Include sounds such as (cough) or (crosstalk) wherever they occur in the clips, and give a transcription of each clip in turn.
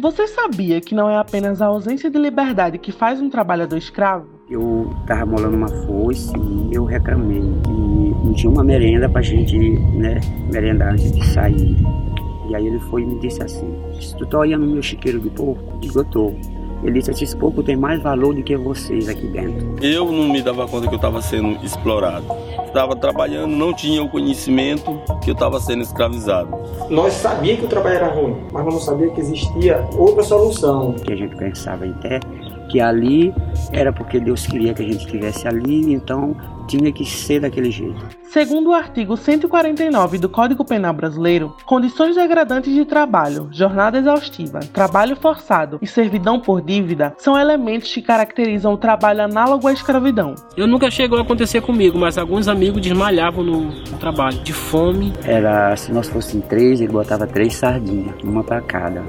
Você sabia que não é apenas a ausência de liberdade que faz um trabalhador escravo? Eu tava molando uma foice e eu reclamei e não tinha uma merenda pra gente, né, merendar antes de sair. E aí ele foi e me disse assim, se tu tá olhando meu chiqueiro de porco? Digo, eu tô. Ele disse, esse porco tem mais valor do que vocês aqui dentro. Eu não me dava conta que eu estava sendo explorado. Estava trabalhando, não tinha o conhecimento que eu estava sendo escravizado. Nós sabíamos que o trabalho era ruim, mas não sabia que existia outra solução. Que a gente pensava até que ali era porque Deus queria que a gente estivesse ali, então tinha que ser daquele jeito. Segundo o artigo 149 do Código Penal Brasileiro, condições degradantes de trabalho, jornada exaustiva, trabalho forçado e servidão por dívida são elementos que caracterizam o trabalho análogo à escravidão. Eu nunca chegou a acontecer comigo, mas alguns amigos desmalhavam no, no trabalho, de fome. Era, se nós fossem três, ele botava três sardinhas, uma para cada.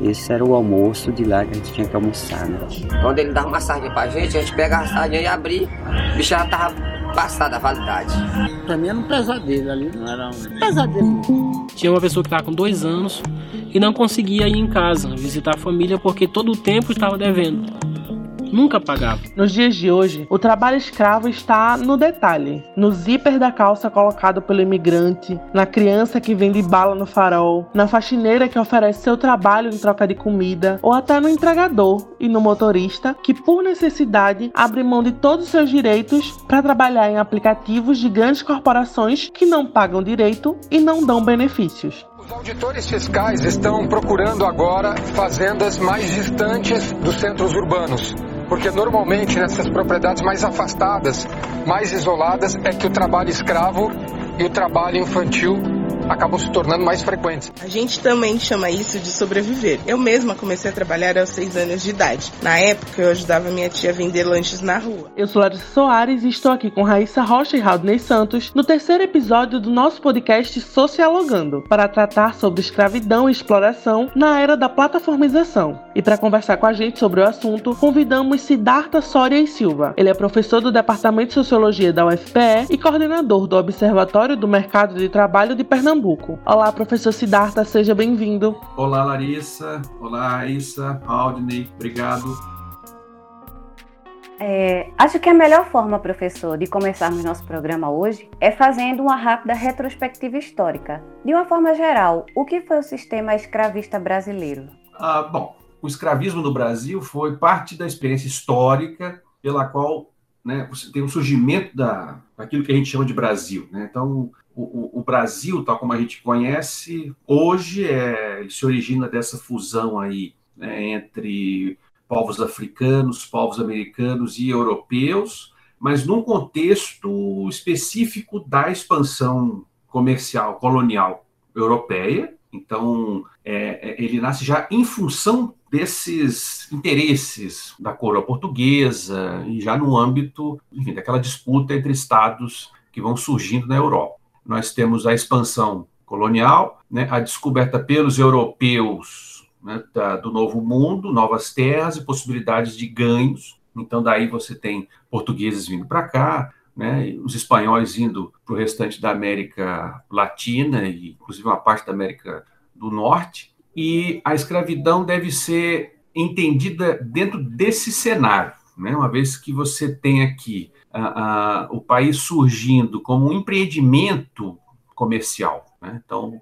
Esse era o almoço de lá que a gente tinha que almoçar, né? Quando ele dava uma sardinha pra gente, a gente pegava a sardinha e abria, o bicho já tava passada a validade. Pra mim era um pesadelo ali, não era um pesadelo. Tinha uma pessoa que estava com dois anos e não conseguia ir em casa visitar a família porque todo o tempo estava devendo nunca pagava. Nos dias de hoje, o trabalho escravo está no detalhe, no zíper da calça colocado pelo imigrante, na criança que vende bala no farol, na faxineira que oferece seu trabalho em troca de comida, ou até no entregador e no motorista que, por necessidade, abre mão de todos os seus direitos para trabalhar em aplicativos de grandes corporações que não pagam direito e não dão benefícios. Os auditores fiscais estão procurando agora fazendas mais distantes dos centros urbanos porque normalmente nessas propriedades mais afastadas, mais isoladas, é que o trabalho escravo e o trabalho infantil acabam se tornando mais frequentes. A gente também chama isso de sobreviver. Eu mesma comecei a trabalhar aos seis anos de idade. Na época, eu ajudava minha tia a vender lanches na rua. Eu sou Larissa Soares e estou aqui com Raíssa Rocha e Raudney Santos no terceiro episódio do nosso podcast Socialogando, para tratar sobre escravidão e exploração na era da plataformização. E para conversar com a gente sobre o assunto, convidamos Siddhartha Soria e Silva. Ele é professor do Departamento de Sociologia da UFPE e coordenador do Observatório do Mercado de Trabalho de Pernambuco Pernambuco. Olá, professor Siddhartha, seja bem-vindo. Olá, Larissa. Olá, Raíssa, Aldney, obrigado. É, acho que a melhor forma, professor, de começarmos nosso programa hoje é fazendo uma rápida retrospectiva histórica. De uma forma geral, o que foi o sistema escravista brasileiro? Ah, bom, o escravismo no Brasil foi parte da experiência histórica pela qual né, você tem o surgimento da, daquilo que a gente chama de Brasil. Né? Então, o, o, Brasil, tal como a gente conhece, hoje é, se origina dessa fusão aí né, entre povos africanos, povos americanos e europeus, mas num contexto específico da expansão comercial colonial europeia. Então, é, é ele nasce já em função desses interesses da coroa portuguesa e já no âmbito enfim, daquela disputa entre estados que vão surgindo na Europa nós temos a expansão colonial, né, a descoberta pelos europeus né, da, do novo mundo, novas terras e possibilidades de ganhos. Então, daí você tem portugueses vindo para cá, né, os espanhóis indo para o restante da América Latina e, inclusive, uma parte da América do Norte. E a escravidão deve ser entendida dentro desse cenário, né, uma vez que você tem aqui o país surgindo como um empreendimento comercial. Né? Então,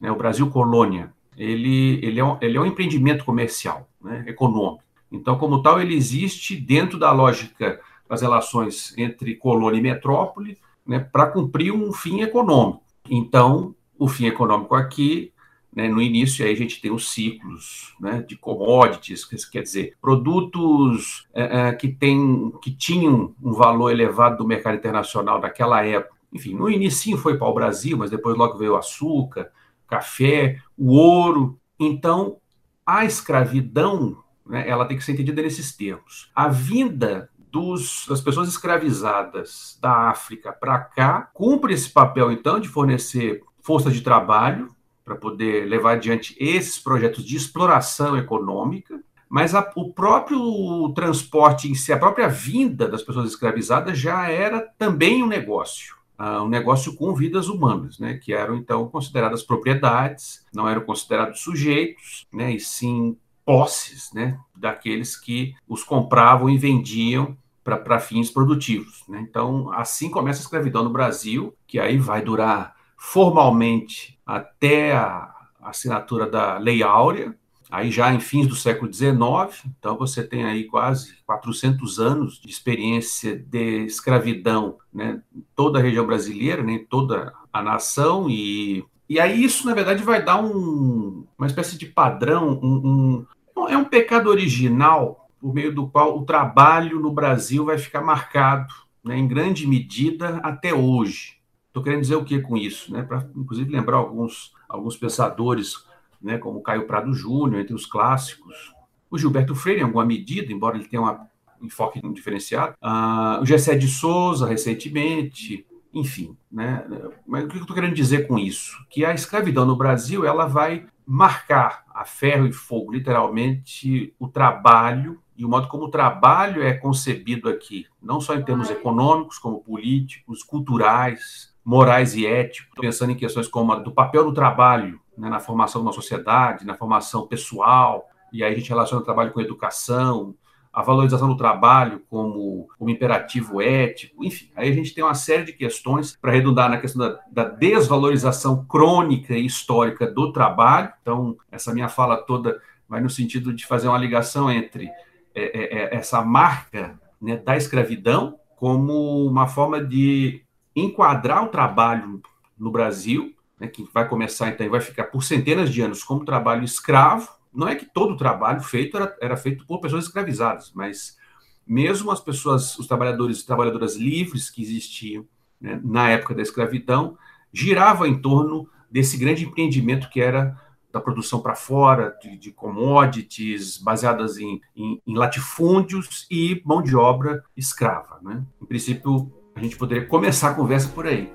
né, o Brasil colônia, ele, ele, é um, ele é um empreendimento comercial, né, econômico. Então, como tal, ele existe dentro da lógica das relações entre colônia e metrópole né, para cumprir um fim econômico. Então, o fim econômico aqui né, no início, aí a gente tem os ciclos né, de commodities, que quer dizer, produtos é, é, que, tem, que tinham um valor elevado do mercado internacional daquela época. Enfim, no início foi para o Brasil, mas depois logo veio o açúcar, café, o ouro. Então, a escravidão, né, ela tem que ser entendida nesses termos. A vinda dos, das pessoas escravizadas da África para cá cumpre esse papel, então, de fornecer força de trabalho, para poder levar adiante esses projetos de exploração econômica, mas a, o próprio transporte em si, a própria vinda das pessoas escravizadas já era também um negócio. uh, um negócio com vidas humanas, né, que eram então consideradas propriedades, não eram considerados sujeitos, né, e sim posses, né, daqueles que os compravam e vendiam para fins produtivos. Né? Então, assim começa a escravidão no Brasil, que aí vai durar formalmente até a assinatura da Lei Áurea, aí já em fins do século XIX, então você tem aí quase 400 anos de experiência de escravidão, né, em toda a região brasileira, né, em toda a nação, e, e aí isso, na verdade, vai dar um, uma espécie de padrão, um, um, é um pecado original por meio do qual o trabalho no Brasil vai ficar marcado, né, em grande medida, até hoje. Estou querendo dizer o que com isso? Né? Para, inclusive, lembrar alguns, alguns pensadores né, como Caio Prado Júnior, entre os clássicos, o Gilberto Freire, em alguma medida, embora ele tenha um enfoque diferenciado, uh, o Gessé de Souza, recentemente, enfim. Né? Mas o que eu estou querendo dizer com isso? Que a escravidão no Brasil ela vai marcar a ferro e fogo, literalmente, o trabalho e o modo como o trabalho é concebido aqui, não só em termos econômicos, como políticos, culturais, morais e éticos, pensando em questões como a do papel do trabalho né, na formação de uma sociedade, na formação pessoal, e aí a gente relaciona o trabalho com a educação, a valorização do trabalho como, como imperativo ético, enfim, aí a gente tem uma série de questões para redundar na questão da, da, desvalorização crônica e histórica do trabalho. Então, essa minha fala toda vai no sentido de fazer uma ligação entre é, é, é essa marca né, da escravidão como uma forma de enquadrar o trabalho no Brasil né, que vai começar então e vai ficar por centenas de anos como trabalho escravo. Não é que todo o trabalho feito era, era feito por pessoas escravizadas, mas mesmo as pessoas, os trabalhadores e trabalhadoras livres que existiam né, na época da escravidão, girava em torno desse grande empreendimento que era da produção para fora, de, de, commodities baseadas em, em, em, latifúndios e mão de obra escrava. Né? Em princípio, a gente poderia começar a conversa por aí.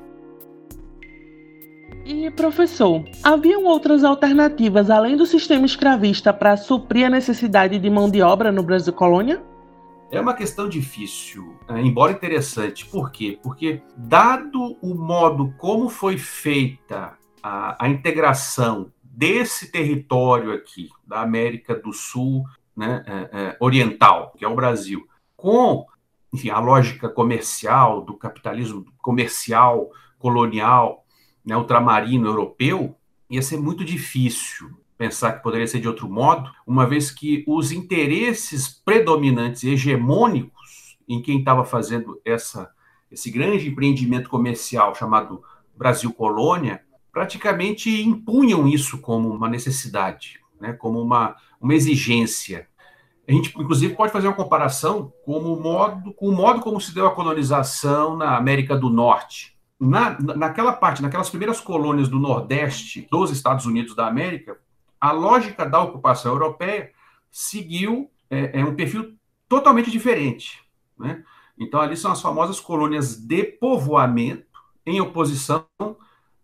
E professor, haviam outras alternativas além do sistema escravista para suprir a necessidade de mão de obra no Brasil colônia? É uma questão difícil, né, embora interessante. Por quê? Porque, dado o modo como foi feita a, a integração desse território aqui, da América do Sul né, é, é, Oriental, que é o Brasil, com enfim, a lógica comercial, do capitalismo comercial, colonial, né, ultramarino europeu, ia ser muito difícil pensar que poderia ser de outro modo, uma vez que os interesses predominantes hegemônicos em quem estava fazendo essa, esse grande empreendimento comercial chamado Brasil Colônia praticamente impunham isso como uma necessidade, né, como uma, uma exigência. A gente, inclusive, pode fazer uma comparação com o modo, com o modo como se deu a colonização na América do Norte na, naquela parte, naquelas primeiras colônias do Nordeste dos Estados Unidos da América, a lógica da ocupação europeia seguiu é, é um perfil totalmente diferente. Né? Então, ali são as famosas colônias de povoamento, em oposição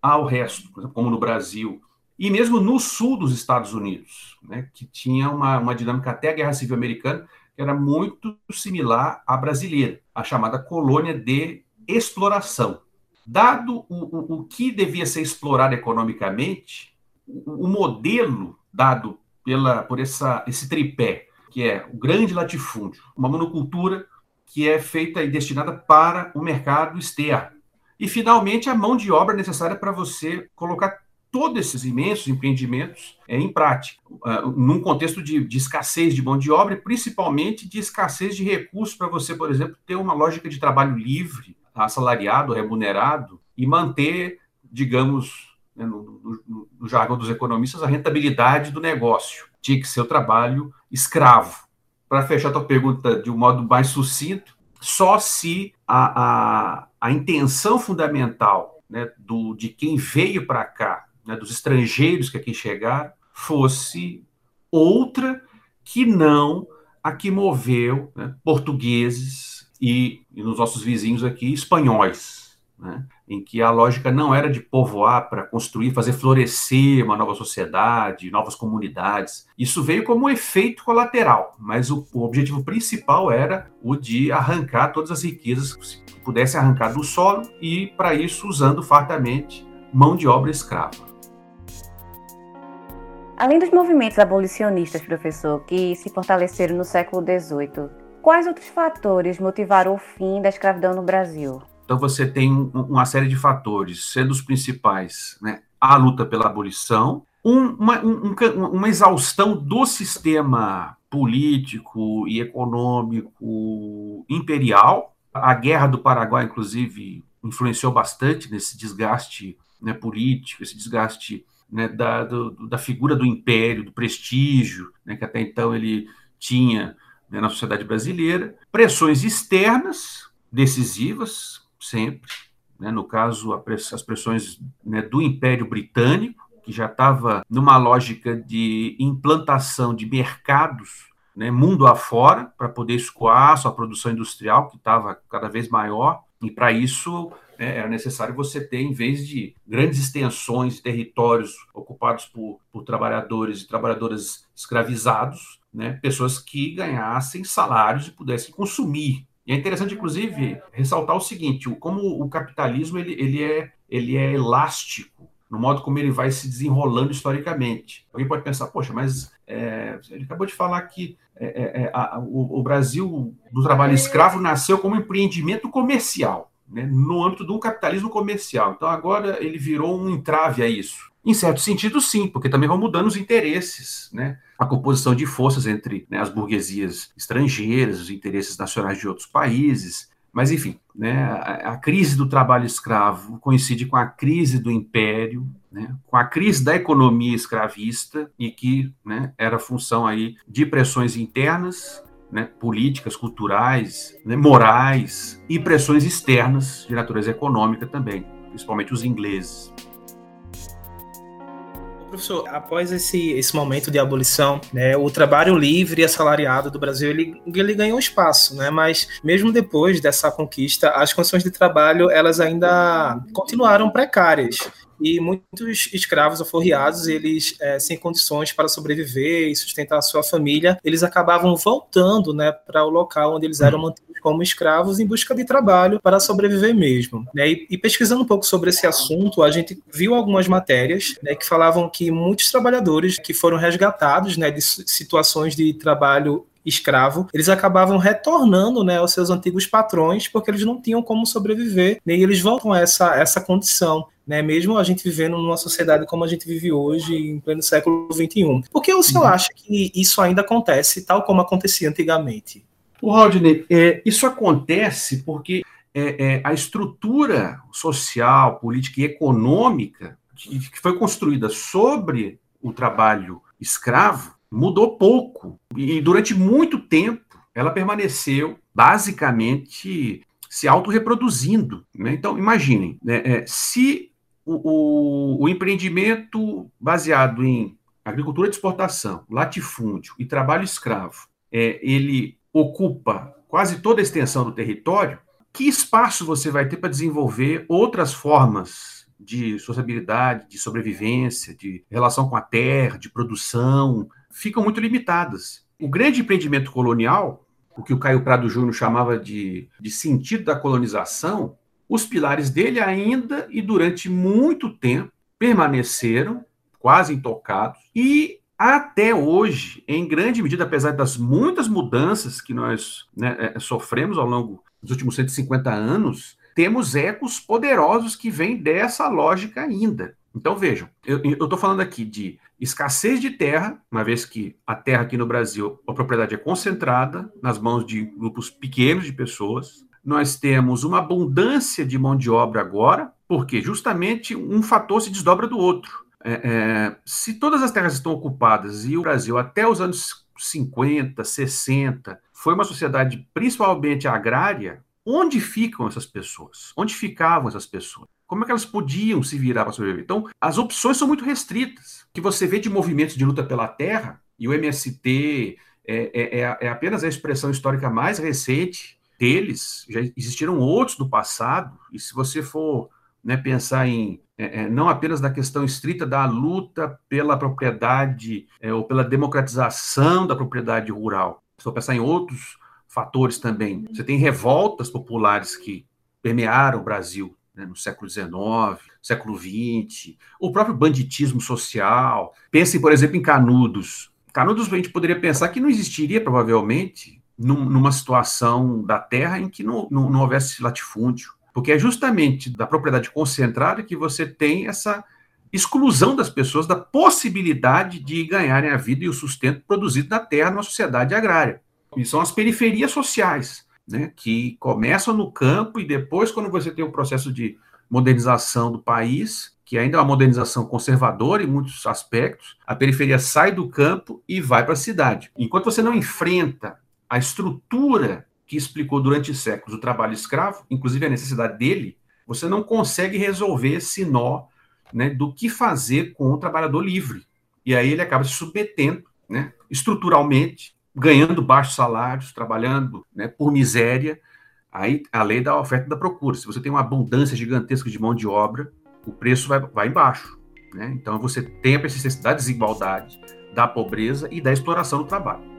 ao resto, como no Brasil, e mesmo no sul dos Estados Unidos, né? que tinha uma, uma dinâmica até a Guerra Civil Americana, que era muito similar à brasileira, a chamada colônia de exploração. Dado o, o, o que devia ser explorado economicamente, o, o modelo dado pela, por essa, esse tripé, que é o grande latifúndio, uma monocultura que é feita e destinada para o mercado externo. E, finalmente, a mão de obra necessária para você colocar todos esses imensos empreendimentos é, em prática, uh, num contexto de, de, escassez de mão de obra principalmente de escassez de recursos para você, por exemplo, ter uma lógica de trabalho livre, assalariado, remunerado e manter, digamos, né, no, no, no, jargão dos economistas, a rentabilidade do negócio. Tinha que ser o trabalho escravo. Para fechar a tua pergunta de um modo mais sucinto, só se a, a, a intenção fundamental né, do, de quem veio para cá, né, dos estrangeiros que aqui chegaram, fosse outra que não a que moveu né, portugueses, e, e nos nossos vizinhos aqui, espanhóis. Né? em que a lógica não era de povoar para construir, fazer florescer uma nova sociedade, novas comunidades. Isso veio como um efeito colateral, mas o, o objetivo principal era o de arrancar todas as riquezas que pudesse arrancar do solo e, para isso, usando fartamente mão de obra escrava. Além dos movimentos abolicionistas, professor, que se fortaleceram no século XVIII, quais outros fatores motivaram o fim da escravidão no Brasil? Então você tem uma série de fatores, sendo os principais né, a luta pela abolição, um, uma, um, uma exaustão do sistema político e econômico imperial. A Guerra do Paraguai, inclusive, influenciou bastante nesse desgaste né, político, esse desgaste né, da, do, da figura do império, do prestígio, né, que até então ele tinha né, na sociedade brasileira, pressões externas decisivas, sempre, né, no caso, as pressões né, do Império Britânico, que já estava numa lógica de implantação de mercados né, mundo afora, para poder escoar sua produção industrial, que estava cada vez maior, e para isso né, era necessário você ter, em vez de grandes extensões de territórios ocupados por, por trabalhadores e trabalhadoras escravizados, né, pessoas que ganhassem salários e pudessem consumir. E é interessante, inclusive, ressaltar o seguinte: como o capitalismo ele, ele, é, ele é elástico no modo como ele vai se desenrolando historicamente. Alguém pode pensar, poxa, mas é, ele acabou de falar que é, é, é a, o, o Brasil do trabalho escravo nasceu como empreendimento comercial né, no âmbito um capitalismo comercial. Então agora ele virou um entrave a isso. Em certo sentido, sim, porque também vão mudando os interesses, né? A composição de forças entre né, as burguesias estrangeiras, os interesses nacionais de outros países. Mas, enfim, né, a, a, crise do trabalho escravo coincide com a crise do império, né, com a crise da economia escravista, e que né, era função aí de pressões internas né, políticas, culturais, né, morais e pressões externas de natureza econômica também, principalmente os ingleses. Professor, após esse, esse momento de abolição, né, o trabalho livre e assalariado do Brasil ele, ele ganhou espaço, né, mas mesmo depois dessa conquista, as condições de trabalho elas ainda continuaram precárias e muitos escravos aforreados, eles é, sem condições para sobreviver e sustentar a sua família, eles acabavam voltando né, para o local onde eles eram uhum. mantidos como escravos em busca de trabalho para sobreviver mesmo. Né? E, e, pesquisando um pouco sobre esse assunto, a gente viu algumas matérias né, que falavam que muitos trabalhadores que foram resgatados né, de situações de trabalho escravo, eles acabavam retornando né, aos seus antigos patrões porque eles não tinham como sobreviver né, e eles voltam a essa, essa condição. Né, mesmo a gente vivendo numa sociedade como a gente vive hoje, em pleno século XXI. Por que o senhor uhum. acha que isso ainda acontece, tal como acontecia antigamente? O Rodney, é, isso acontece porque é, é, a estrutura social, política e econômica que, que foi construída sobre o trabalho escravo mudou pouco. E durante muito tempo ela permaneceu basicamente se autorreproduzindo. Né? Então, imaginem, né, é, se o, o, empreendimento baseado em agricultura de exportação, latifúndio e trabalho escravo, é, ele ocupa quase toda a extensão do território, que espaço você vai ter para desenvolver outras formas de sociabilidade, de sobrevivência, de relação com a terra, de produção, ficam muito limitadas. O grande empreendimento colonial, o que o Caio Prado Júnior chamava de, de sentido da colonização, os pilares dele ainda e durante muito tempo permaneceram quase intocados e até hoje, em grande medida, apesar das muitas mudanças que nós né, é, sofremos ao longo dos últimos 150 anos, temos ecos poderosos que vêm dessa lógica ainda. Então vejam, eu estou falando aqui de escassez de terra, uma vez que a terra aqui no Brasil, a propriedade é concentrada nas mãos de grupos pequenos de pessoas. Nós temos uma abundância de mão de obra agora, porque justamente um fator se desdobra do outro. É, é, se todas as terras estão ocupadas e o Brasil, até os anos 50, 60, foi uma sociedade principalmente agrária, onde ficam essas pessoas? Onde ficavam essas pessoas? Como é que elas podiam se virar para sobreviver? Então, as opções são muito restritas. O que você vê de movimentos de luta pela terra, e o MST é, é, é, é apenas a expressão histórica mais recente deles, já existiram outros do passado, e se você for né, pensar em é, é, não apenas na questão estrita da luta pela propriedade é, ou pela democratização da propriedade rural. Estou pensar em outros fatores também. Você tem revoltas populares que permearam o Brasil né, no século XIX, século XX, o próprio banditismo social. Pense, por exemplo, em Canudos. Canudos a gente poderia pensar que não existiria, provavelmente, num, numa situação da terra em que não, não, não houvesse latifúndio porque é justamente da propriedade concentrada que você tem essa exclusão das pessoas da possibilidade de ganharem a vida e o sustento produzido na terra numa sociedade agrária. E são as periferias sociais, né, que começam no campo e depois, quando você tem o um processo de modernização do país, que ainda é uma modernização conservadora em muitos aspectos, a periferia sai do campo e vai para a cidade. Enquanto você não enfrenta a estrutura que explicou durante séculos o trabalho escravo, inclusive a necessidade dele, você não consegue resolver esse nó né, do que fazer com o trabalhador livre. E aí ele acaba se submetendo né, estruturalmente, ganhando baixos salários, trabalhando né, por miséria. Aí a lei da oferta e da procura. Se você tem uma abundância gigantesca de mão de obra, o preço vai, vai embaixo. Né? Então você tem a persistência da desigualdade, da pobreza e da exploração do trabalho.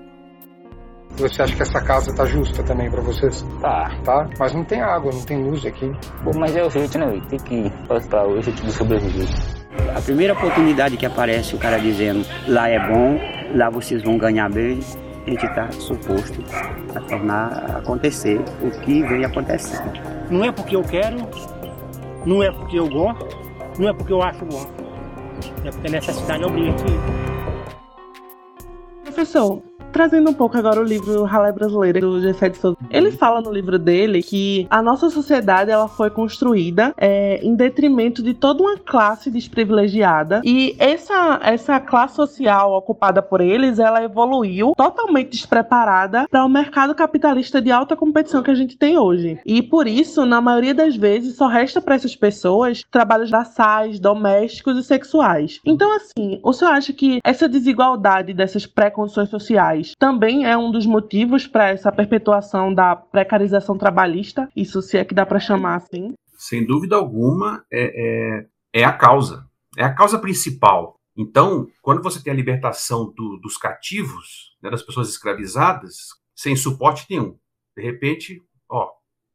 Você acha que essa casa tá justa também para vocês? Tá. Tá? Mas não tem água, não tem luz aqui. Bom, mas é o jeito, né? Tem que para o jeito de sobreviver. A primeira oportunidade que aparece o cara dizendo lá é bom, lá vocês vão ganhar bem, a gente está suposto a tornar acontecer o que vem acontecendo. Não é porque eu quero, não é porque eu gosto, não é porque eu acho bom. É porque a necessidade obriga aqui. Professor, Trazendo um pouco agora o livro Ralé Brasileira, do Gessé de Souza. Ele fala no livro dele que a nossa sociedade ela foi construída é, em detrimento de toda uma classe desprivilegiada e essa, essa classe social ocupada por eles, ela evoluiu totalmente despreparada para o mercado capitalista de alta competição que a gente tem hoje. E por isso, na maioria das vezes, só resta para essas pessoas trabalhos braçais, domésticos e sexuais. Então, assim, o senhor acha que essa desigualdade dessas pré-condições sociais também é um dos motivos para essa perpetuação da precarização trabalhista, isso se é que dá para chamar assim. Sem dúvida alguma, é, é, é, a causa, é a causa principal. Então, quando você tem a libertação do, dos cativos, né, das pessoas escravizadas, sem suporte nenhum, de repente, ó,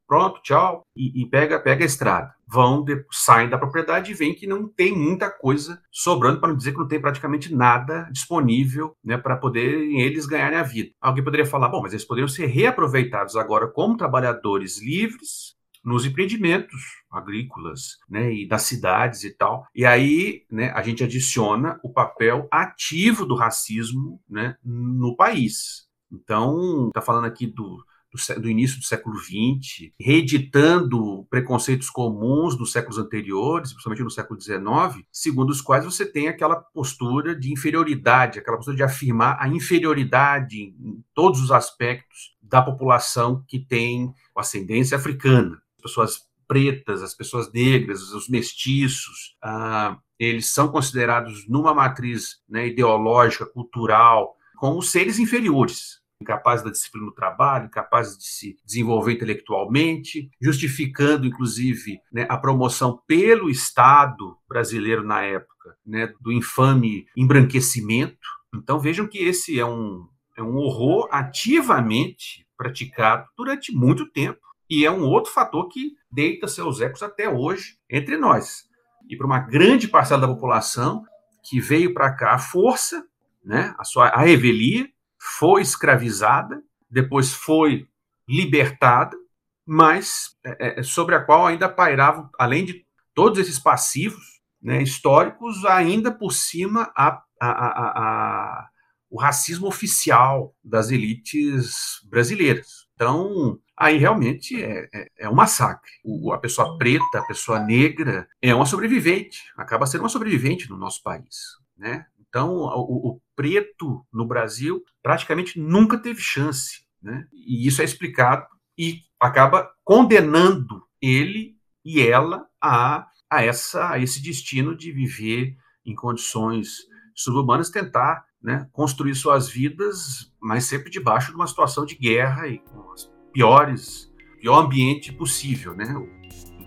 pronto, tchau, e, e, pega, pega a estrada. Vão, de, saem da propriedade e veem que não tem muita coisa sobrando, para não dizer que não tem praticamente nada disponível né, para poderem eles ganharem a vida. Alguém poderia falar, bom, mas eles poderiam ser reaproveitados agora como trabalhadores livres nos empreendimentos agrícolas, né, e das cidades e tal. E aí, né, a gente adiciona o papel ativo do racismo, né, no país. Então, está falando aqui do do, do início do século XX, reeditando preconceitos comuns dos séculos anteriores, principalmente no século XIX, segundo os quais você tem aquela postura de inferioridade, aquela postura de afirmar a inferioridade em todos os aspectos da população que tem ascendência africana. As pessoas pretas, as pessoas negras, os mestiços, ah, eles são considerados numa matriz né, ideológica, cultural, como seres inferiores incapazes da disciplina do trabalho, incapazes de se desenvolver intelectualmente, justificando, inclusive, né, a promoção pelo Estado brasileiro na época né, do infame embranquecimento. Então vejam que esse é um, é um horror ativamente praticado durante muito tempo e é um outro fator que deita seus ecos até hoje entre nós. E para uma grande parcela da população que veio para cá à força, né, a sua a revelia, foi escravizada, depois foi libertada, mas é, é, sobre a qual ainda pairavam, além de todos esses passivos né, históricos, ainda por cima a, a, a, o racismo oficial das elites brasileiras. Então, aí realmente é, é, é um massacre. O, a pessoa preta, a pessoa negra, é uma sobrevivente, acaba sendo uma sobrevivente no nosso país. Né? Então, o, o, preto no Brasil praticamente nunca teve chance. Né? E isso é explicado e acaba condenando ele e ela a, a, essa, a esse destino de viver em condições subhumanas, tentar né, construir suas vidas, mas sempre debaixo de uma situação de guerra e com as piores, pior ambiente possível, né?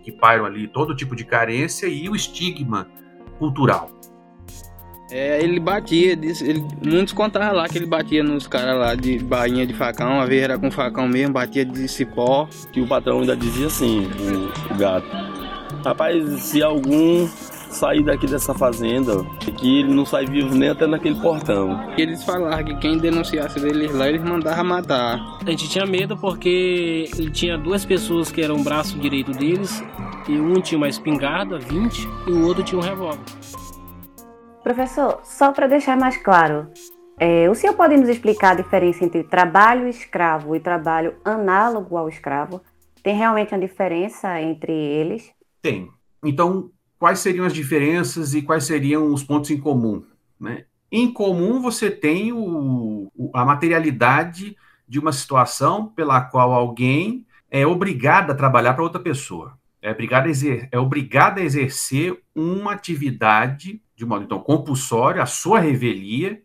que pairam ali todo tipo de carência e o estigma cultural. É, ele batia, ele, muitos contavam lá que ele batia nos caras lá de bainha de facão, a vez era com facão mesmo, batia de cipó. Que o patrão ainda dizia assim, o, o gato. Rapaz, se algum sair daqui dessa fazenda, que ele não sai vivo nem até naquele portão. Eles falaram que quem denunciasse eles lá, eles mandavam matar. A gente tinha medo porque ele tinha duas pessoas que eram o braço direito deles, e um tinha uma espingarda, 20, e o outro tinha um revólver. Professor, só para deixar mais claro, é, o senhor pode nos explicar a diferença entre trabalho escravo e trabalho análogo ao escravo? Tem realmente uma diferença entre eles? Tem. Então, quais seriam as diferenças e quais seriam os pontos em comum? Né? Em comum, você tem o, a materialidade de uma situação pela qual alguém é obrigado a trabalhar para outra pessoa. É obrigado, a exer é obrigado a exercer uma atividade de modo então compulsório, a sua revelia,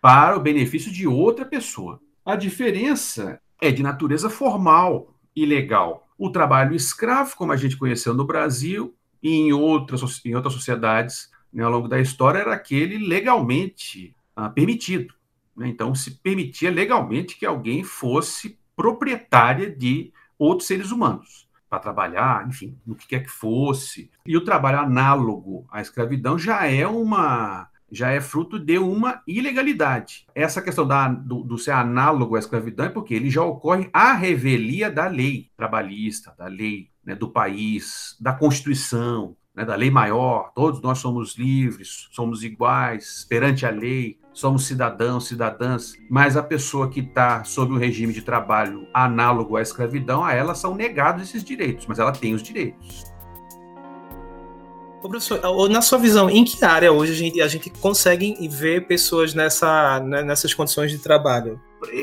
para o benefício de outra pessoa. A diferença é de natureza formal e legal. O trabalho escravo, como a gente conheceu no Brasil e em outras, em outras sociedades né, ao longo da história, era aquele legalmente ah, permitido. Né? Então, se permitia legalmente que alguém fosse proprietária de outros seres humanos para trabalhar, enfim, no que quer que fosse. E o trabalho análogo à escravidão já é uma já é fruto de uma ilegalidade. Essa questão da, do, do, ser análogo à escravidão é porque ele já ocorre à revelia da lei trabalhista, da lei né, do país, da Constituição, né, da lei maior. Todos nós somos livres, somos iguais perante a lei somos cidadãos, cidadãs, mas a pessoa que está sob um regime de trabalho análogo à escravidão, a ela são negados esses direitos, mas ela tem os direitos. Ô, professor, na sua visão, em que área hoje a gente, a gente consegue ver pessoas nessa, né, nessas condições de trabalho?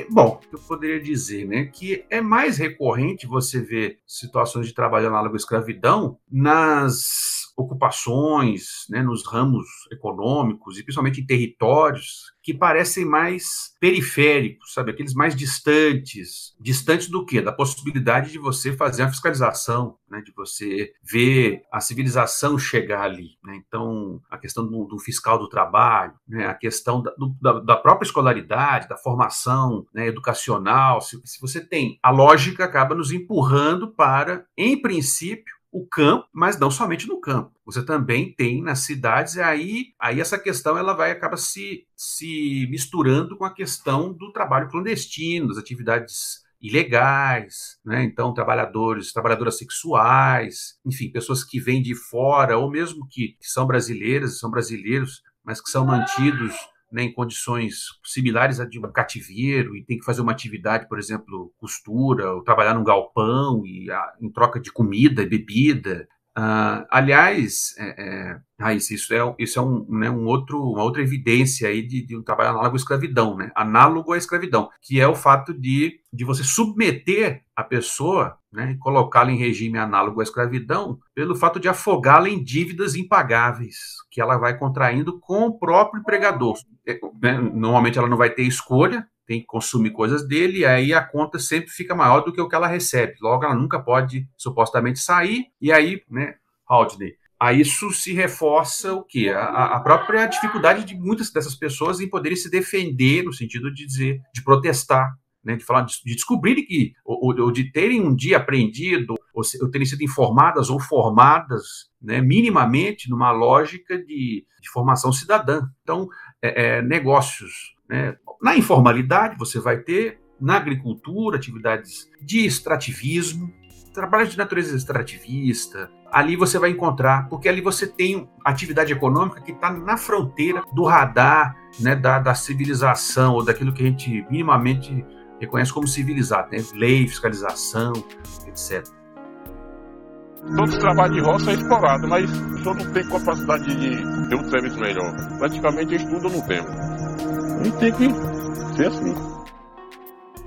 Bom, eu poderia dizer né, que é mais recorrente você ver situações de trabalho análogo à escravidão nas ocupações, né, nos ramos econômicos e principalmente em territórios que parecem mais periféricos, sabe, aqueles mais distantes, distantes do quê? Da possibilidade de você fazer a fiscalização, né, de você ver a civilização chegar ali, né? Então, a questão do, do fiscal do trabalho, né, a questão da, do, da, da, própria escolaridade, da formação né, educacional, se, se você tem, a lógica acaba nos empurrando para, em princípio, o campo, mas não somente no campo. Você também tem nas cidades, e aí, aí essa questão ela vai acaba se, se misturando com a questão do trabalho clandestino, das atividades ilegais, né? Então, trabalhadores, trabalhadoras sexuais, enfim, pessoas que vêm de fora, ou mesmo que, que são brasileiras, são brasileiros, mas que são mantidos né, em condições similares a de um cativeiro e tem que fazer uma atividade, por exemplo, costura, ou trabalhar num galpão e a, ah, em troca de comida e bebida. Uh, aliás, é, é, isso é, isso é um, né, um outro, uma outra evidência aí de, de, um trabalho análogo à escravidão, né? análogo à escravidão, que é o fato de, de você submeter a pessoa né, e colocá-la em regime análogo à escravidão pelo fato de afogá-la em dívidas impagáveis que ela vai contraindo com o próprio empregador. É, né, normalmente ela não vai ter escolha, tem que consumir coisas dele, e aí a conta sempre fica maior do que o que ela recebe. Logo, ela nunca pode supostamente sair, e aí, né, Haldney, a isso se reforça o quê? A, a, própria dificuldade de muitas dessas pessoas em poderem se defender, no sentido de dizer, de protestar, né, de falar, de, de descobrirem que, ou, ou, de terem um dia aprendido, ou, ou terem sido informadas ou formadas, né, minimamente numa lógica de, de formação cidadã. Então, é, é, negócios, né, na informalidade você vai ter, na agricultura, atividades de extrativismo, trabalho de natureza extrativista, ali você vai encontrar, porque ali você tem atividade econômica que está na fronteira do radar né, da, da, civilização, ou daquilo que a gente minimamente reconhece como civilizado, né? lei, fiscalização, etc. Todo trabalho de roça é explorado, mas senhor não tem capacidade de ter um serviço melhor. Praticamente estudo no tempo. A gente tem que ser assim.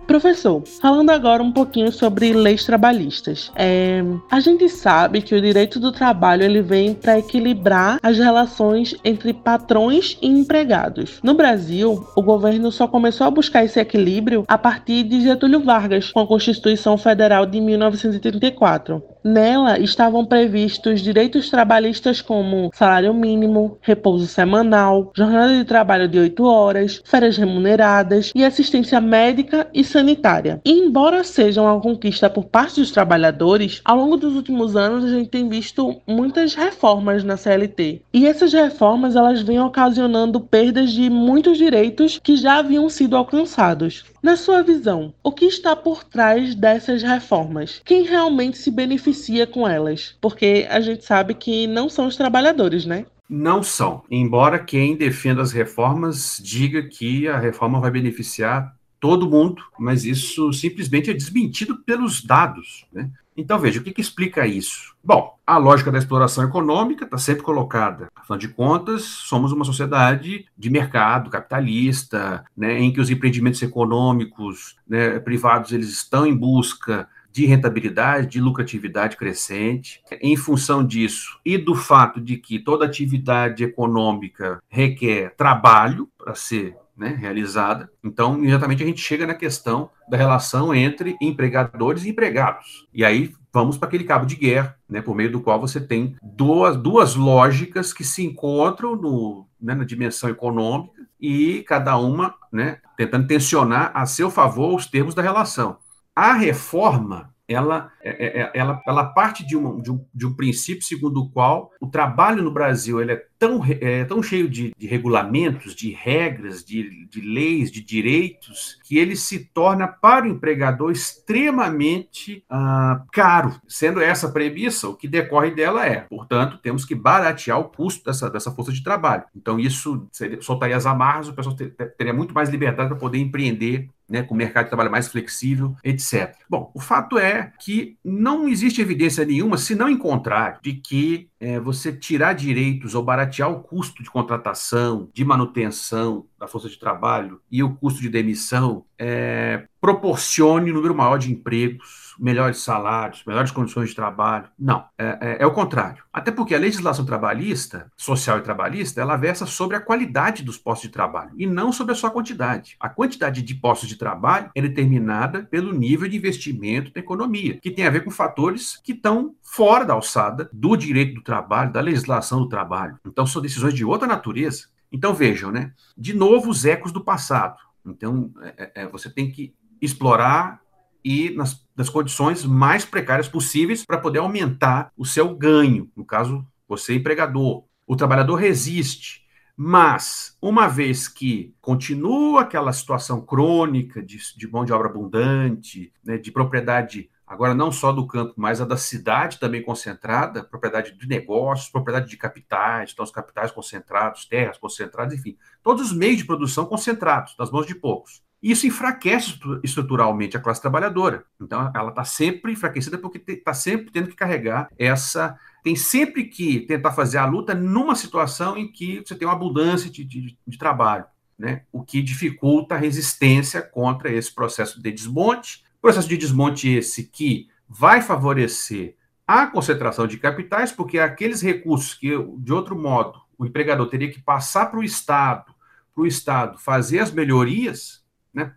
Professor, falando agora um pouquinho sobre leis trabalhistas. É, a gente sabe que o direito do trabalho ele vem para equilibrar as relações entre patrões e empregados. No Brasil, o governo só começou a buscar esse equilíbrio a partir de Getúlio Vargas, com a Constituição Federal de 1934. Nela estavam previstos direitos trabalhistas como salário mínimo, repouso semanal, jornada de trabalho de 8 horas, férias remuneradas e assistência médica e sanitária. E embora seja uma conquista por parte dos trabalhadores, ao longo dos últimos anos a gente tem visto muitas reformas na CLT. E essas reformas elas vêm ocasionando perdas de muitos direitos que já haviam sido alcançados. Na sua visão, o que está por trás dessas reformas? Quem realmente se beneficia com elas? Porque a gente sabe que não são os trabalhadores, né? Não são. Embora quem defenda as reformas diga que a reforma vai beneficiar todo mundo, mas isso simplesmente é desmentido pelos dados. Né? Então, veja, o que, que explica isso? Bom, a lógica da exploração econômica está sempre colocada. Afinal de contas, somos uma sociedade de mercado capitalista, né, em que os empreendimentos econômicos né, privados eles estão em busca de rentabilidade, de lucratividade crescente. Em função disso e do fato de que toda atividade econômica requer trabalho para ser né, realizada. Então, imediatamente a gente chega na questão da relação entre empregadores e empregados. E aí vamos para aquele cabo de guerra, né, por meio do qual você tem duas, duas lógicas que se encontram no, né, na dimensão econômica e cada uma né, tentando tensionar a seu favor os termos da relação. A reforma ela, é, é, é, ela, ela parte de um, de, um, de um princípio segundo o qual o trabalho no Brasil ele é tão, é, tão cheio de, de regulamentos, de regras, de, de leis, de direitos, que ele se torna para o empregador extremamente ah, caro. Sendo essa premissa, o que decorre dela é, portanto, temos que baratear o custo dessa, dessa força de trabalho. Então, isso seria, soltaria as amarras, o pessoal teria muito mais liberdade para poder empreender né, com o mercado de trabalho mais flexível, etc. Bom, o fato é que não existe evidência nenhuma, se não encontrar, de que é, você tirar direitos ou baratear o custo de contratação, de manutenção da força de trabalho e o custo de demissão é, proporcione um número maior de empregos, melhores salários, melhores condições de trabalho. Não, é, é, é, o contrário. Até porque a legislação trabalhista, social e trabalhista, ela versa sobre a qualidade dos postos de trabalho e não sobre a sua quantidade. A quantidade de postos de trabalho é determinada pelo nível de investimento da economia, que tem a ver com fatores que estão fora da alçada do direito do trabalho, da legislação do trabalho. Então, são decisões de outra natureza. Então, vejam, né? De novo, os ecos do passado. Então, é, é, você tem que explorar e nas, condições mais precárias possíveis para poder aumentar o seu ganho. No caso, você empregador. O trabalhador resiste, mas uma vez que continua aquela situação crônica de, de mão de obra abundante, né, de propriedade agora não só do campo, mas a da cidade também concentrada, propriedade de negócios, propriedade de capitais, então os capitais concentrados, terras concentradas, enfim, todos os meios de produção concentrados nas mãos de poucos. Isso enfraquece estruturalmente a classe trabalhadora. Então, ela está sempre enfraquecida porque está sempre tendo que carregar essa. Tem sempre que tentar fazer a luta numa situação em que você tem uma abundância de, de, de trabalho, né? o que dificulta a resistência contra esse processo de desmonte. Processo de desmonte esse que vai favorecer a concentração de capitais, porque aqueles recursos que, de outro modo, o empregador teria que passar para o Estado, para o Estado fazer as melhorias, né?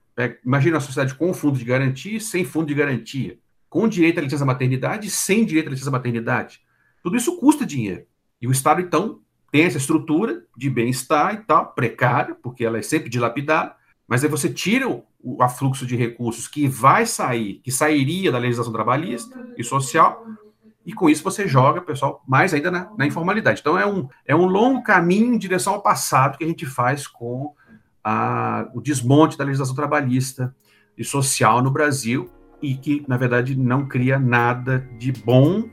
Imagina a sociedade com fundo de garantia e sem fundo de garantia, com direito à licença maternidade e sem direito à licença maternidade. Tudo isso custa dinheiro. E o Estado, então, tem essa estrutura de bem-estar e tal, precária, porque ela é sempre dilapidada, mas aí você tira o, o afluxo de recursos que vai sair, que sairia da legislação trabalhista e social, e com isso você joga, pessoal, mais ainda na, na informalidade. Então é um, é um longo caminho em direção ao passado que a gente faz com a, o desmonte da legislação trabalhista e social no Brasil e que, na verdade, não cria nada de bom,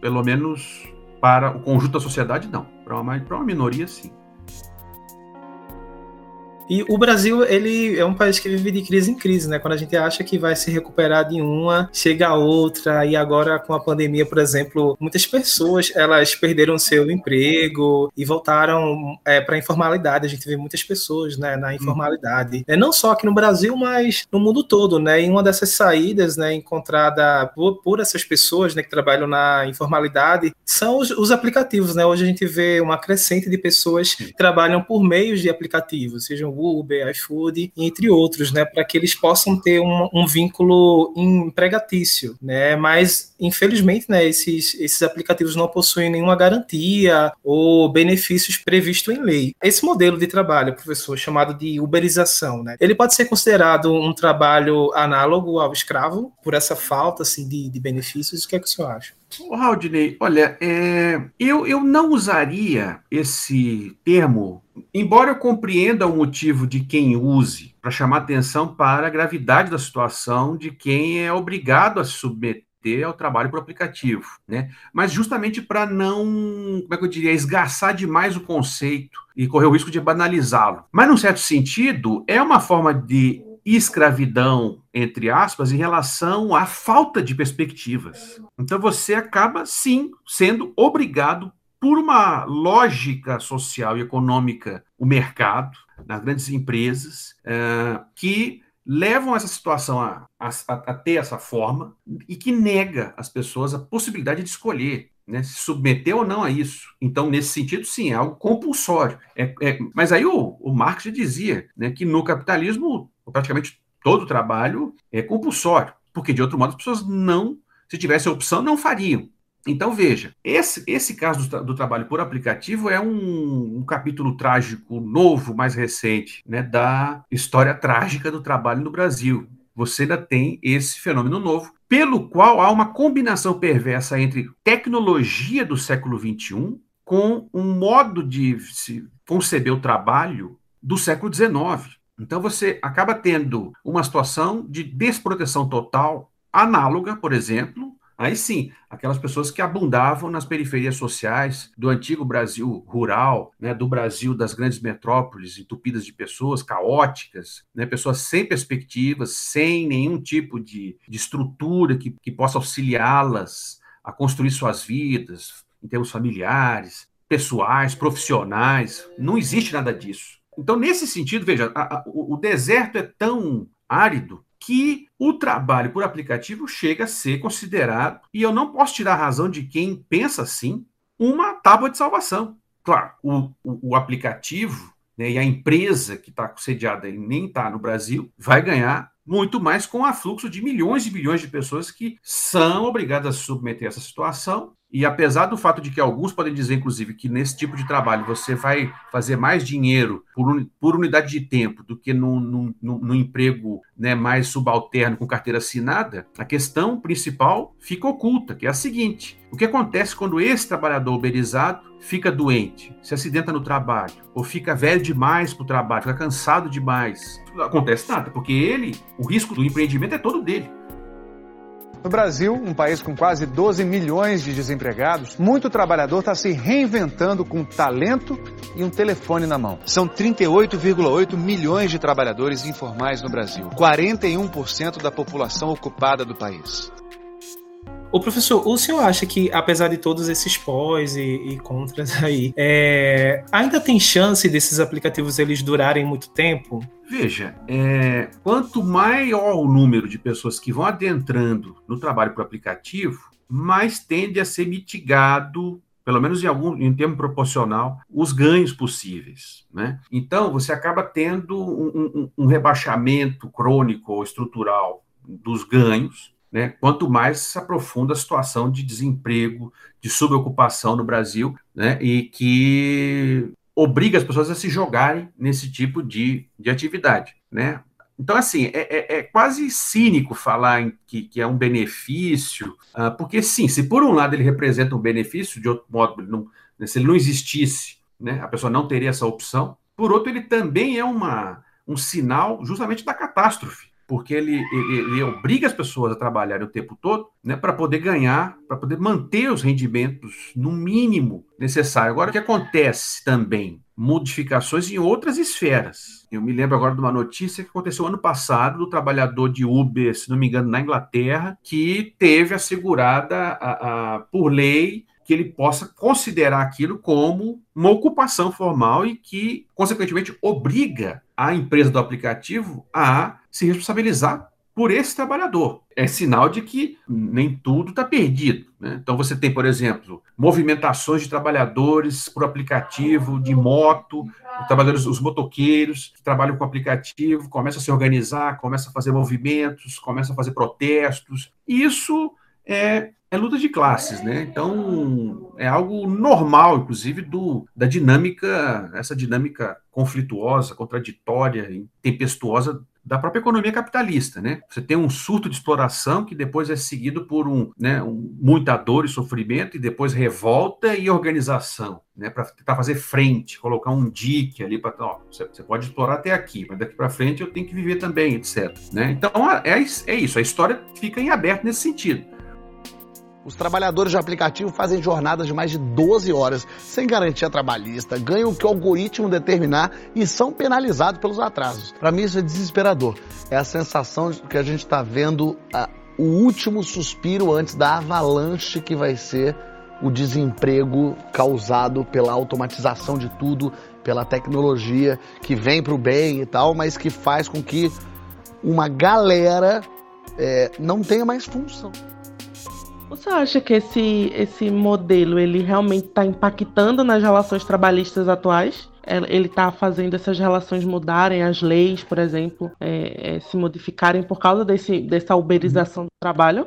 pelo menos para o conjunto da sociedade, não. Para uma, para uma minoria, sim. E o Brasil, ele é um país que vive de crise em crise, né? Quando a gente acha que vai se recuperar de uma, chega a outra, e agora com a pandemia, por exemplo, muitas pessoas, elas perderam seu emprego e voltaram é, para a informalidade. A gente vê muitas pessoas, né, na informalidade. É, não só aqui no Brasil, mas no mundo todo, né? E uma dessas saídas, né, encontrada por, por essas pessoas, né, que trabalham na informalidade, são os, os aplicativos, né? Hoje a gente vê uma crescente de pessoas que trabalham por meios de aplicativos, sejam Uber, iFood, entre outros, né, para que eles possam ter um, um vínculo empregatício, né, mas infelizmente, né, esses, esses aplicativos não possuem nenhuma garantia ou benefícios previstos em lei. Esse modelo de trabalho, professor, chamado de uberização, né, ele pode ser considerado um trabalho análogo ao escravo por essa falta assim de, de benefícios. O que é que o senhor acha? O Haldney, olha, é, eu, eu não usaria esse termo, embora eu compreenda o motivo de quem use, para chamar atenção para a gravidade da situação de quem é obrigado a se submeter ao trabalho por aplicativo, né? Mas justamente para não, como é que eu diria, esgarçar demais o conceito e correr o risco de banalizá-lo. Mas, num certo sentido, é uma forma de escravidão, entre aspas, em relação à falta de perspectivas. Então você acaba, sim, sendo obrigado por uma lógica social e econômica, o mercado, nas grandes empresas, é, que levam essa situação a, a, a, ter essa forma e que nega às pessoas a possibilidade de escolher. Né, se submeter ou não a isso. Então, nesse sentido, sim, é algo compulsório. É, é, mas aí o, o Marx já dizia né, que no capitalismo praticamente todo o trabalho é compulsório, porque de outro modo as pessoas não, se tivesse opção, não fariam. Então veja, esse, esse caso do, do trabalho por aplicativo é um, um, capítulo trágico novo, mais recente, né, da história trágica do trabalho no Brasil. Você ainda tem esse fenômeno novo, pelo qual há uma combinação perversa entre tecnologia do século XXI com um modo de se conceber o trabalho do século XIX. Então você acaba tendo uma situação de desproteção total, análoga, por exemplo, aí sim, aquelas pessoas que abundavam nas periferias sociais do antigo Brasil rural, né, do Brasil das grandes metrópoles, entupidas de pessoas caóticas, né, pessoas sem perspectivas, sem nenhum tipo de, de estrutura que, que possa auxiliá-las a construir suas vidas, em termos familiares, pessoais, profissionais. Não existe nada disso. Então, nesse sentido, veja, a, a, o, deserto é tão árido que o trabalho por aplicativo chega a ser considerado, e eu não posso tirar a razão de quem pensa assim, uma tábua de salvação. Claro, o, o, o aplicativo né, e a empresa que está sediada e nem está no Brasil vai ganhar muito mais com o afluxo de milhões e bilhões de pessoas que são obrigadas a submeter essa situação e apesar do fato de que alguns podem dizer, inclusive, que nesse tipo de trabalho você vai fazer mais dinheiro por, un, por unidade de tempo do que no emprego né, mais subalterno com carteira assinada, a questão principal fica oculta, que é a seguinte: o que acontece quando esse trabalhador uberizado fica doente, se acidenta no trabalho, ou fica velho demais para o trabalho, fica cansado demais? Não acontece nada, porque ele, o risco do empreendimento é todo dele. No Brasil, um país com quase 12 milhões de desempregados, muito trabalhador está se reinventando com talento e um telefone na mão. São 38,8 milhões de trabalhadores informais no Brasil, 41% da população ocupada do país. O professor, o senhor acha que, apesar de todos esses pós e, e contras (laughs) aí, é, ainda tem chance desses aplicativos eles durarem muito tempo? Veja, é, quanto maior o número de pessoas que vão adentrando no trabalho por aplicativo, mais tende a ser mitigado pelo menos em algum em termo proporcional, os ganhos possíveis. Né? Então, você acaba tendo um, um, um rebaixamento crônico ou estrutural dos ganhos, né, quanto mais se aprofunda a situação de desemprego, de subocupação no Brasil, né, e que obriga as pessoas a se jogarem nesse tipo de, de atividade. Né? Então, assim, é, é, é quase cínico falar em que, que é um benefício, uh, porque, sim, se por um lado ele representa um benefício, de outro modo, não, né, se ele não existisse, né, a pessoa não teria essa opção, por outro, ele também é uma, um sinal justamente da catástrofe porque ele, ele, ele, obriga as pessoas a trabalharem o tempo todo né, para poder ganhar, para poder manter os rendimentos no mínimo necessário. Agora, o que acontece também? Modificações em outras esferas. Eu me lembro agora de uma notícia que aconteceu ano passado do trabalhador de Uber, se não me engano, na Inglaterra, que teve assegurada a, a, por lei que ele possa considerar aquilo como uma ocupação formal e que, consequentemente, obriga a empresa do aplicativo a se responsabilizar por esse trabalhador. É sinal de que nem tudo está perdido. Né? Então, você tem, por exemplo, movimentações de trabalhadores por aplicativo, de moto, os trabalhadores, os motoqueiros que trabalham com aplicativo, começam a se organizar, começam a fazer movimentos, começam a fazer protestos. Isso é, é luta de classes, né? Então é algo normal, inclusive, do, da dinâmica, essa dinâmica conflituosa, contraditória, tempestuosa da própria economia capitalista, né? Você tem um surto de exploração que depois é seguido por um, né, um, muita dor e sofrimento e depois revolta e organização, né? Para tentar fazer frente, colocar um dique ali para, você, você pode explorar até aqui, mas daqui para frente eu tenho que viver também, etc. Né? Então é, é isso, a história fica em aberto nesse sentido. Os trabalhadores de aplicativo fazem jornadas de mais de 12 horas, sem garantia trabalhista, ganham o que o algoritmo determinar e são penalizados pelos atrasos. Para mim isso é desesperador. É a sensação de que a gente está vendo a, o último suspiro antes da avalanche que vai ser o desemprego causado pela automatização de tudo, pela tecnologia que vem para o bem e tal, mas que faz com que uma galera é, não tenha mais função. Você acha que esse, esse modelo ele realmente está impactando nas relações trabalhistas atuais? É, ele está fazendo essas relações mudarem, as leis, por exemplo, é, é, se modificarem por causa desse, dessa uberização do trabalho?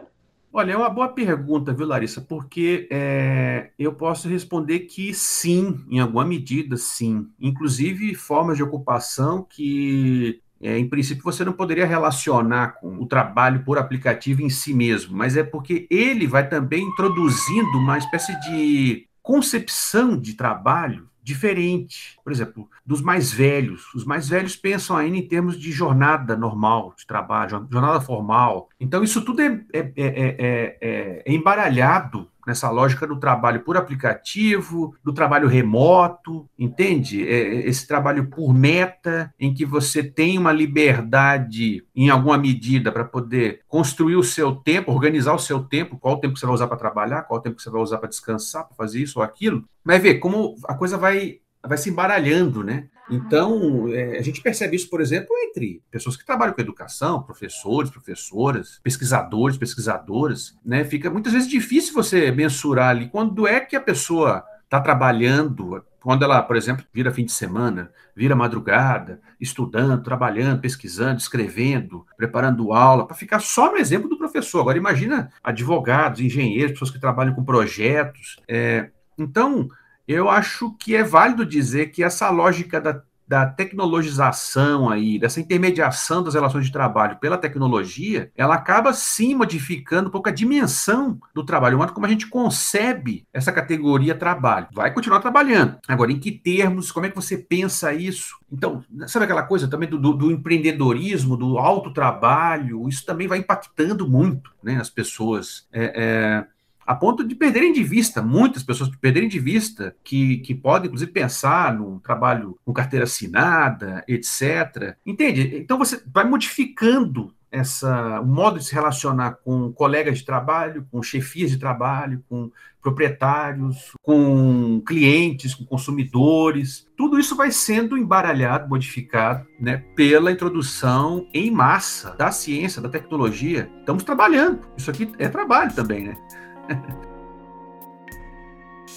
Olha, é uma boa pergunta, viu, Larissa? Porque é, eu posso responder que sim, em alguma medida, sim. Inclusive formas de ocupação que é, em princípio, você não poderia relacionar com o trabalho por aplicativo em si mesmo, mas é porque ele vai também introduzindo uma espécie de concepção de trabalho diferente. Por exemplo, dos mais velhos. Os mais velhos pensam ainda em termos de jornada normal de trabalho, jornada formal. Então, isso tudo é, é, é, é embaralhado nessa lógica do trabalho por aplicativo, do trabalho remoto, entende? É, esse trabalho por meta, em que você tem uma liberdade, em alguma medida, para poder construir o seu tempo, organizar o seu tempo, qual o tempo que você vai usar para trabalhar, qual o tempo que você vai usar para descansar, para fazer isso ou aquilo. Mas vê como a coisa vai, vai se embaralhando, né? Então, é, a gente percebe isso, por exemplo, entre pessoas que trabalham com educação, professores, professoras, pesquisadores, pesquisadoras, né? Fica muitas vezes difícil você mensurar ali quando é que a pessoa está trabalhando, quando ela, por exemplo, vira fim de semana, vira madrugada, estudando, trabalhando, pesquisando, escrevendo, preparando aula, para ficar só no exemplo do professor. Agora, imagina advogados, engenheiros, pessoas que trabalham com projetos. É, então, eu acho que é válido dizer que essa lógica da, da tecnologização aí, dessa intermediação das relações de trabalho pela tecnologia, ela acaba sim modificando um pouco a dimensão do trabalho, o modo como a gente concebe essa categoria trabalho. Vai continuar trabalhando. Agora, em que termos, como é que você pensa isso? Então, sabe aquela coisa também do, do, do empreendedorismo, do autotrabalho, isso também vai impactando muito né, as pessoas. É, é, a ponto de perderem de vista, muitas pessoas perderem de vista, que, que podem, inclusive, pensar num trabalho com carteira assinada, etc. Entende? Então você vai modificando essa, o modo de se relacionar com colegas de trabalho, com chefias de trabalho, com proprietários, com clientes, com consumidores. Tudo isso vai sendo embaralhado, modificado, né, pela introdução em massa da ciência, da tecnologia. Estamos trabalhando. Isso aqui é trabalho também, né? (laughs)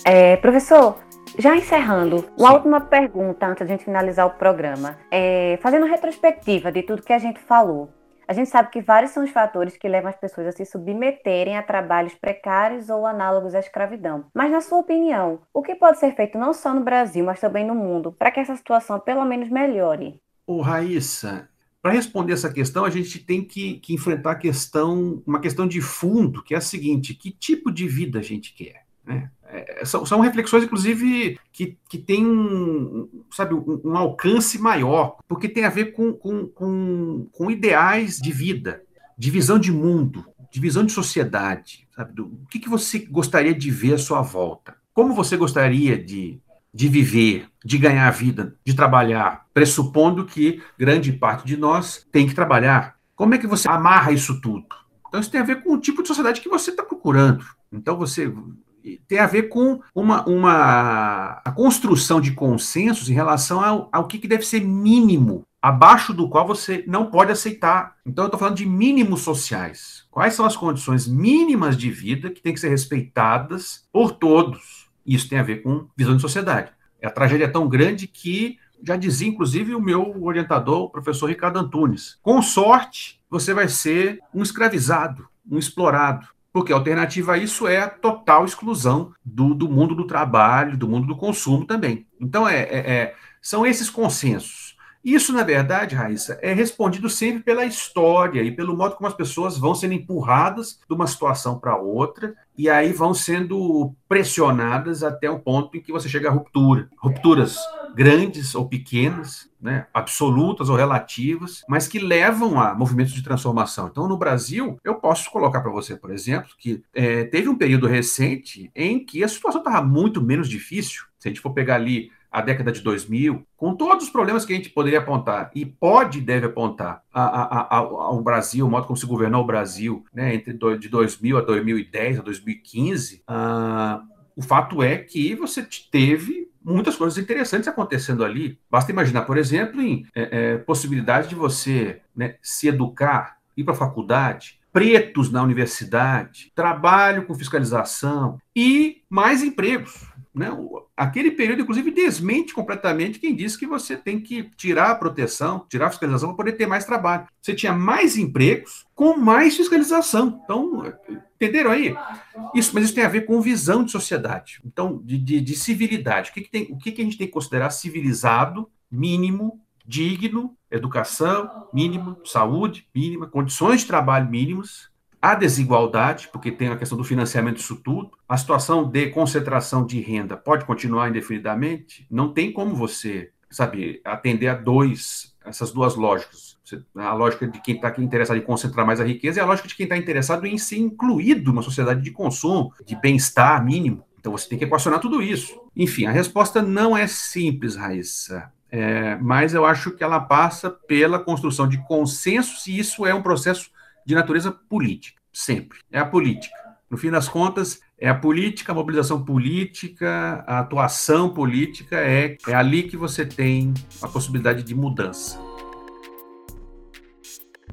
É, professor, já encerrando, Sim. uma última pergunta antes de a gente finalizar o programa. É, fazendo retrospectiva de tudo que a gente falou, a gente sabe que vários são os fatores que levam as pessoas a se submeterem a trabalhos precários ou análogos à escravidão. Mas, na sua opinião, o que pode ser feito não só no Brasil, mas também no mundo, para que essa situação pelo menos melhore? Ô, Raíssa, para responder essa questão, a gente tem que, que, enfrentar questão, uma questão de fundo, que é a seguinte: que tipo de vida a gente quer? Né? É, são, são, reflexões, inclusive, que, que têm um, um, um, alcance maior, porque tem a ver com, com, com, com ideais de vida, de visão de mundo, de visão de sociedade. Sabe? Do, o que, que você gostaria de ver à sua volta? Como você gostaria de, de viver, de ganhar vida, de trabalhar, pressupondo que grande parte de nós tem que trabalhar. Como é que você amarra isso tudo? Então, isso tem a ver com o tipo de sociedade que você está procurando. Então, você tem a ver com uma, uma a construção de consensos em relação ao, ao que, que deve ser mínimo abaixo do qual você não pode aceitar. Então, eu estou falando de mínimos sociais. Quais são as condições mínimas de vida que têm que ser respeitadas por todos? Isso tem a ver com visão de sociedade. A tragédia é tão grande que já dizia, inclusive, o meu orientador, o professor Ricardo Antunes. Com sorte, você vai ser um escravizado, um explorado. Porque a alternativa a isso é a total exclusão do, do mundo do trabalho, do mundo do consumo também. Então, é, é, é são esses consensos. Isso, na verdade, Raíssa, é respondido sempre pela história e pelo modo como as pessoas vão sendo empurradas de uma situação para outra e aí vão sendo pressionadas até o ponto em que você chega à ruptura. Rupturas grandes ou pequenas, né, absolutas ou relativas, mas que levam a movimentos de transformação. Então, no Brasil, eu posso colocar para você, por exemplo, que é, teve um período recente em que a situação estava muito menos difícil. Se a gente for pegar ali a década de 2000, com todos os problemas que a gente poderia apontar e pode e deve apontar a, a, a, ao Brasil, o modo como se governou o Brasil, né, entre do, de 2000 a 2010, a 2015, ah, o fato é que você teve muitas coisas interessantes acontecendo ali. Basta imaginar, por exemplo, em é, é, possibilidade de você né, se educar, ir para a faculdade, pretos na universidade, trabalho com fiscalização e mais empregos. Né? Aquele período, inclusive, desmente completamente quem disse que você tem que tirar a proteção, tirar a fiscalização para poder ter mais trabalho. Você tinha mais empregos com mais fiscalização. Então, entenderam aí? Isso, mas isso tem a ver com visão de sociedade. Então, de, de, de civilidade. O, que, que, tem, o que, que a gente tem que considerar civilizado, mínimo, digno, educação mínima, saúde mínima, condições de trabalho mínimas, a desigualdade, porque tem a questão do financiamento disso tudo, a situação de concentração de renda pode continuar indefinidamente, não tem como você, sabe, atender a dois, essas duas lógicas. A lógica de quem está interessado em concentrar mais a riqueza e a lógica de quem está interessado em ser incluído numa sociedade de consumo, de bem-estar mínimo. Então você tem que equacionar tudo isso. Enfim, a resposta não é simples, Raíssa. É, mas eu acho que ela passa pela construção de consensos e isso é um processo de natureza política, sempre. É a política. No fim das contas, é a política, a mobilização política, a atuação política, é, é ali que você tem a possibilidade de mudança.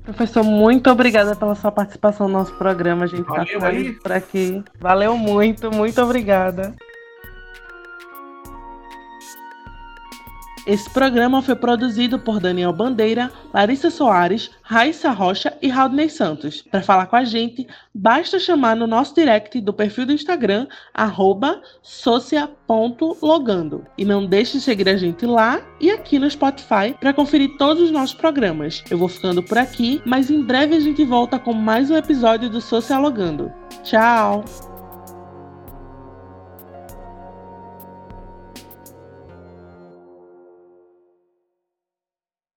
Professor, muito obrigada pela sua participação no nosso programa. A gente está por aqui. Valeu muito, muito obrigada. Esse programa foi produzido por Daniel Bandeira, Larissa Soares, Raíssa Rocha e Raudney Santos. Para falar com a gente, basta chamar no nosso direct do perfil do Instagram, socia.logando. E não deixe de seguir a gente lá e aqui no Spotify para conferir todos os nossos programas. Eu vou ficando por aqui, mas em breve a gente volta com mais um episódio do Socialogando. Tchau!